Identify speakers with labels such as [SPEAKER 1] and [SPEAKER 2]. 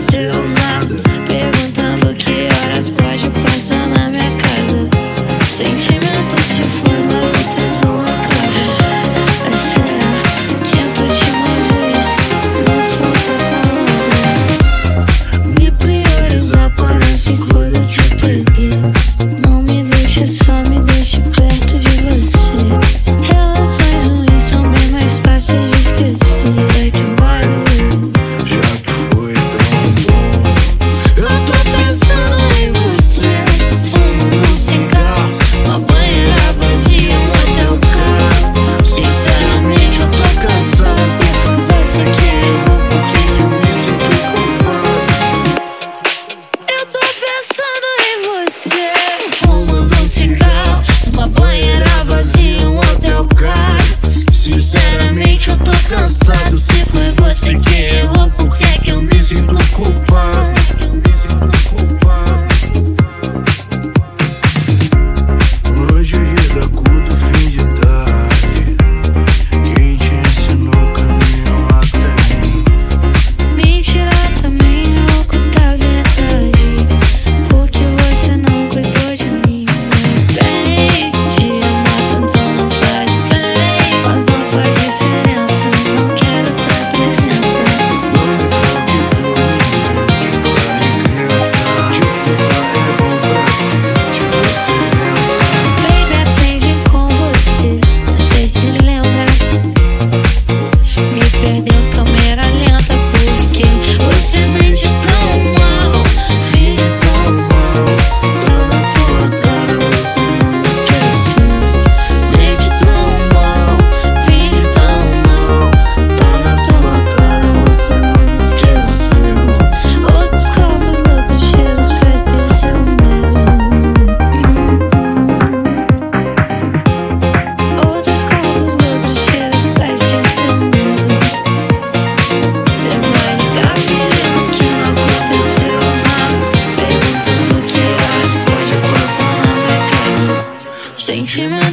[SPEAKER 1] Still now. Think you.